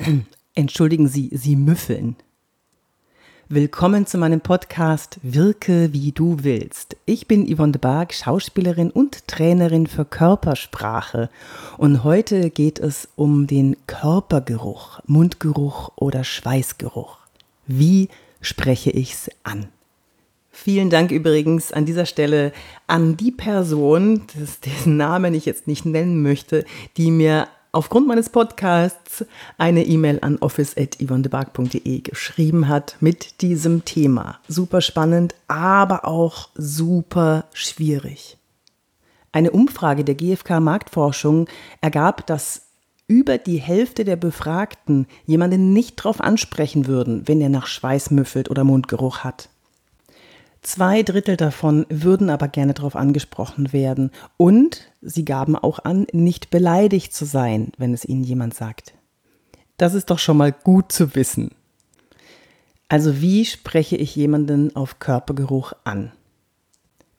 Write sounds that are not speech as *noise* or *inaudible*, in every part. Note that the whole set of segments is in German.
*clears throat* Entschuldigen Sie, Sie müffeln. Willkommen zu meinem Podcast Wirke wie du willst. Ich bin Yvonne de Barg, Schauspielerin und Trainerin für Körpersprache. Und heute geht es um den Körpergeruch, Mundgeruch oder Schweißgeruch. Wie spreche ich's an? Vielen Dank übrigens an dieser Stelle an die Person, dessen Namen ich jetzt nicht nennen möchte, die mir aufgrund meines Podcasts eine E-Mail an office.yvonnebark.de geschrieben hat mit diesem Thema. Super spannend, aber auch super schwierig. Eine Umfrage der GfK Marktforschung ergab, dass über die Hälfte der Befragten jemanden nicht darauf ansprechen würden, wenn er nach Schweiß müffelt oder Mundgeruch hat. Zwei Drittel davon würden aber gerne darauf angesprochen werden und sie gaben auch an, nicht beleidigt zu sein, wenn es ihnen jemand sagt. Das ist doch schon mal gut zu wissen. Also wie spreche ich jemanden auf Körpergeruch an?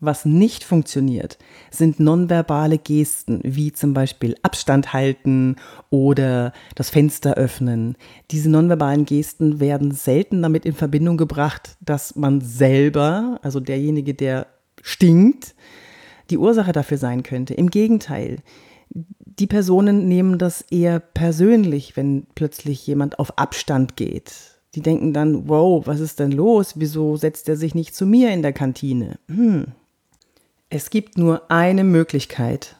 Was nicht funktioniert, sind nonverbale Gesten, wie zum Beispiel Abstand halten oder das Fenster öffnen. Diese nonverbalen Gesten werden selten damit in Verbindung gebracht, dass man selber, also derjenige, der stinkt, die Ursache dafür sein könnte. Im Gegenteil, die Personen nehmen das eher persönlich, wenn plötzlich jemand auf Abstand geht. Die denken dann, wow, was ist denn los? Wieso setzt er sich nicht zu mir in der Kantine? Hm, es gibt nur eine Möglichkeit.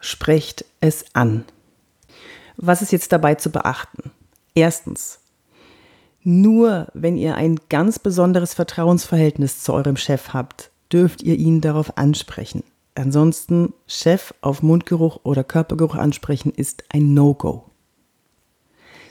Sprecht es an. Was ist jetzt dabei zu beachten? Erstens, nur wenn ihr ein ganz besonderes Vertrauensverhältnis zu eurem Chef habt, dürft ihr ihn darauf ansprechen. Ansonsten Chef auf Mundgeruch oder Körpergeruch ansprechen ist ein No-Go.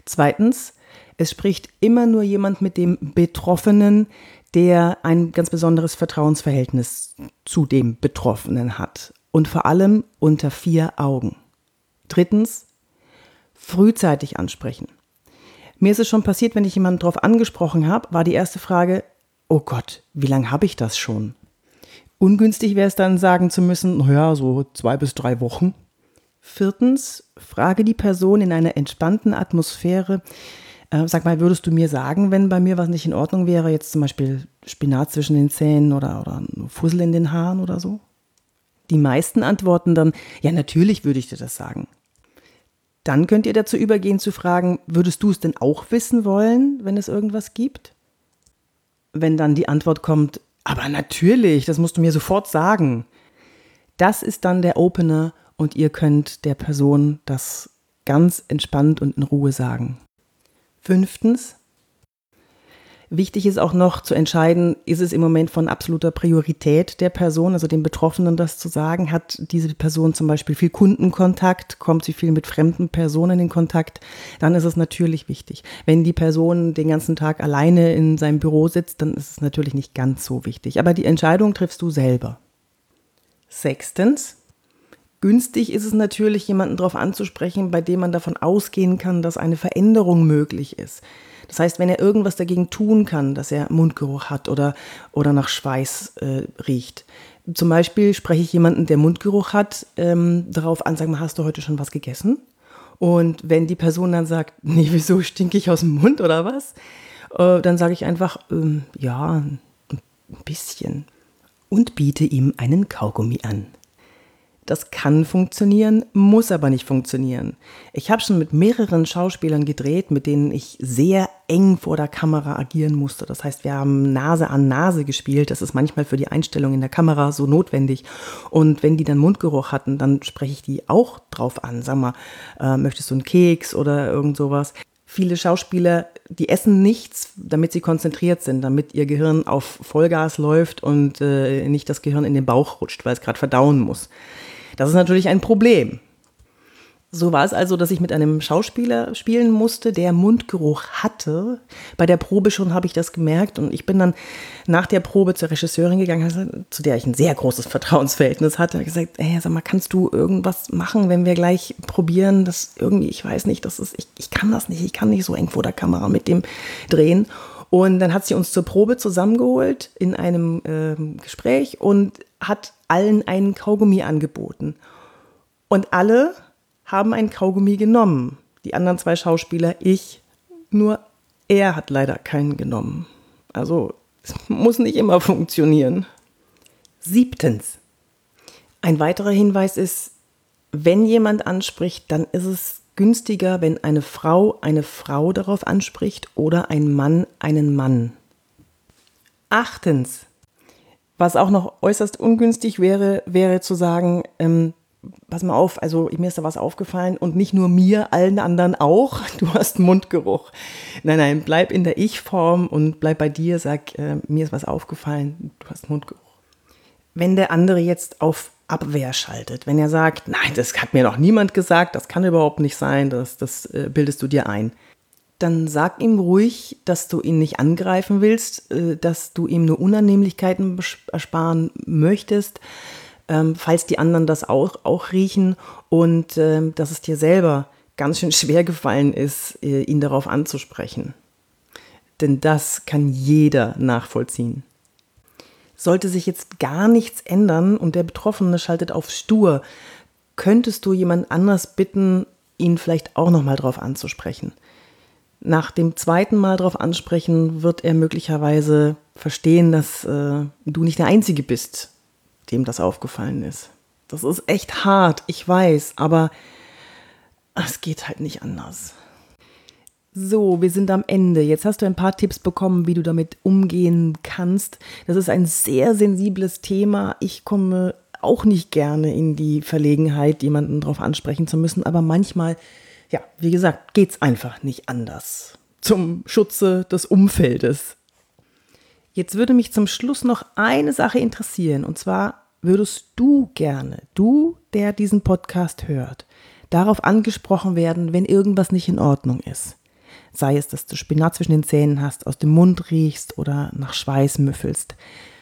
Zweitens, es spricht immer nur jemand mit dem Betroffenen, der ein ganz besonderes Vertrauensverhältnis zu dem Betroffenen hat und vor allem unter vier Augen. Drittens, frühzeitig ansprechen. Mir ist es schon passiert, wenn ich jemanden darauf angesprochen habe, war die erste Frage, oh Gott, wie lange habe ich das schon? Ungünstig wäre es dann sagen zu müssen, naja, so zwei bis drei Wochen. Viertens, frage die Person in einer entspannten Atmosphäre, äh, sag mal, würdest du mir sagen, wenn bei mir was nicht in Ordnung wäre, jetzt zum Beispiel Spinat zwischen den Zähnen oder, oder Fussel in den Haaren oder so? Die meisten antworten dann, ja, natürlich würde ich dir das sagen. Dann könnt ihr dazu übergehen zu fragen, würdest du es denn auch wissen wollen, wenn es irgendwas gibt? Wenn dann die Antwort kommt, aber natürlich, das musst du mir sofort sagen. Das ist dann der Opener und ihr könnt der Person das ganz entspannt und in Ruhe sagen. Fünftens, Wichtig ist auch noch zu entscheiden, ist es im Moment von absoluter Priorität der Person, also dem Betroffenen das zu sagen, hat diese Person zum Beispiel viel Kundenkontakt, kommt sie viel mit fremden Personen in Kontakt, dann ist es natürlich wichtig. Wenn die Person den ganzen Tag alleine in seinem Büro sitzt, dann ist es natürlich nicht ganz so wichtig. Aber die Entscheidung triffst du selber. Sechstens, Günstig ist es natürlich, jemanden darauf anzusprechen, bei dem man davon ausgehen kann, dass eine Veränderung möglich ist. Das heißt, wenn er irgendwas dagegen tun kann, dass er Mundgeruch hat oder, oder nach Schweiß äh, riecht. Zum Beispiel spreche ich jemanden, der Mundgeruch hat, ähm, darauf an, sag mal, hast du heute schon was gegessen? Und wenn die Person dann sagt, *laughs* nee, wieso stinke ich aus dem Mund oder was? Äh, dann sage ich einfach, ähm, ja, ein bisschen. Und biete ihm einen Kaugummi an. Das kann funktionieren, muss aber nicht funktionieren. Ich habe schon mit mehreren Schauspielern gedreht, mit denen ich sehr eng vor der Kamera agieren musste. Das heißt, wir haben Nase an Nase gespielt. Das ist manchmal für die Einstellung in der Kamera so notwendig. Und wenn die dann Mundgeruch hatten, dann spreche ich die auch drauf an. Sag mal, äh, möchtest du einen Keks oder irgend sowas? Viele Schauspieler, die essen nichts, damit sie konzentriert sind, damit ihr Gehirn auf Vollgas läuft und äh, nicht das Gehirn in den Bauch rutscht, weil es gerade verdauen muss. Das ist natürlich ein Problem. So war es also, dass ich mit einem Schauspieler spielen musste, der Mundgeruch hatte. Bei der Probe schon habe ich das gemerkt und ich bin dann nach der Probe zur Regisseurin gegangen, zu der ich ein sehr großes Vertrauensverhältnis hatte. Ich gesagt, hey, sag mal, kannst du irgendwas machen, wenn wir gleich probieren? Das irgendwie, ich weiß nicht, das ist, ich, ich kann das nicht, ich kann nicht so eng vor der Kamera mit dem drehen. Und dann hat sie uns zur Probe zusammengeholt in einem äh, Gespräch und hat allen einen Kaugummi angeboten. Und alle haben ein Kaugummi genommen. Die anderen zwei Schauspieler, ich, nur er hat leider keinen genommen. Also es *laughs* muss nicht immer funktionieren. Siebtens. Ein weiterer Hinweis ist, wenn jemand anspricht, dann ist es günstiger, wenn eine Frau eine Frau darauf anspricht oder ein Mann einen Mann. Achtens. Was auch noch äußerst ungünstig wäre, wäre zu sagen, ähm, pass mal auf, also mir ist da was aufgefallen und nicht nur mir, allen anderen auch, *laughs* du hast Mundgeruch. Nein, nein, bleib in der Ich-Form und bleib bei dir, sag, äh, mir ist was aufgefallen, du hast Mundgeruch. Wenn der andere jetzt auf Abwehr schaltet, wenn er sagt, nein, das hat mir noch niemand gesagt, das kann überhaupt nicht sein, das, das äh, bildest du dir ein, dann sag ihm ruhig, dass du ihn nicht angreifen willst, äh, dass du ihm nur Unannehmlichkeiten ersparen möchtest, ähm, falls die anderen das auch, auch riechen und ähm, dass es dir selber ganz schön schwer gefallen ist, äh, ihn darauf anzusprechen. Denn das kann jeder nachvollziehen. Sollte sich jetzt gar nichts ändern und der Betroffene schaltet auf stur, könntest du jemand anders bitten, ihn vielleicht auch nochmal darauf anzusprechen. Nach dem zweiten Mal darauf ansprechen, wird er möglicherweise verstehen, dass äh, du nicht der Einzige bist, dem das aufgefallen ist. Das ist echt hart, ich weiß, aber es geht halt nicht anders. So, wir sind am Ende. Jetzt hast du ein paar Tipps bekommen, wie du damit umgehen kannst. Das ist ein sehr sensibles Thema. Ich komme auch nicht gerne in die Verlegenheit, jemanden darauf ansprechen zu müssen, aber manchmal, ja, wie gesagt, geht es einfach nicht anders. Zum Schutze des Umfeldes. Jetzt würde mich zum Schluss noch eine Sache interessieren, und zwar würdest du gerne, du, der diesen Podcast hört, darauf angesprochen werden, wenn irgendwas nicht in Ordnung ist. Sei es, dass du Spinat zwischen den Zähnen hast, aus dem Mund riechst oder nach Schweiß müffelst.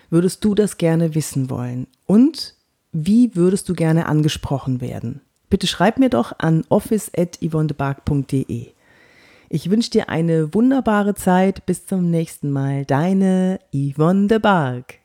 Würdest du das gerne wissen wollen? Und wie würdest du gerne angesprochen werden? Bitte schreib mir doch an office.yvonnebark.de. Ich wünsche dir eine wunderbare Zeit. Bis zum nächsten Mal. Deine Yvonne de Barg.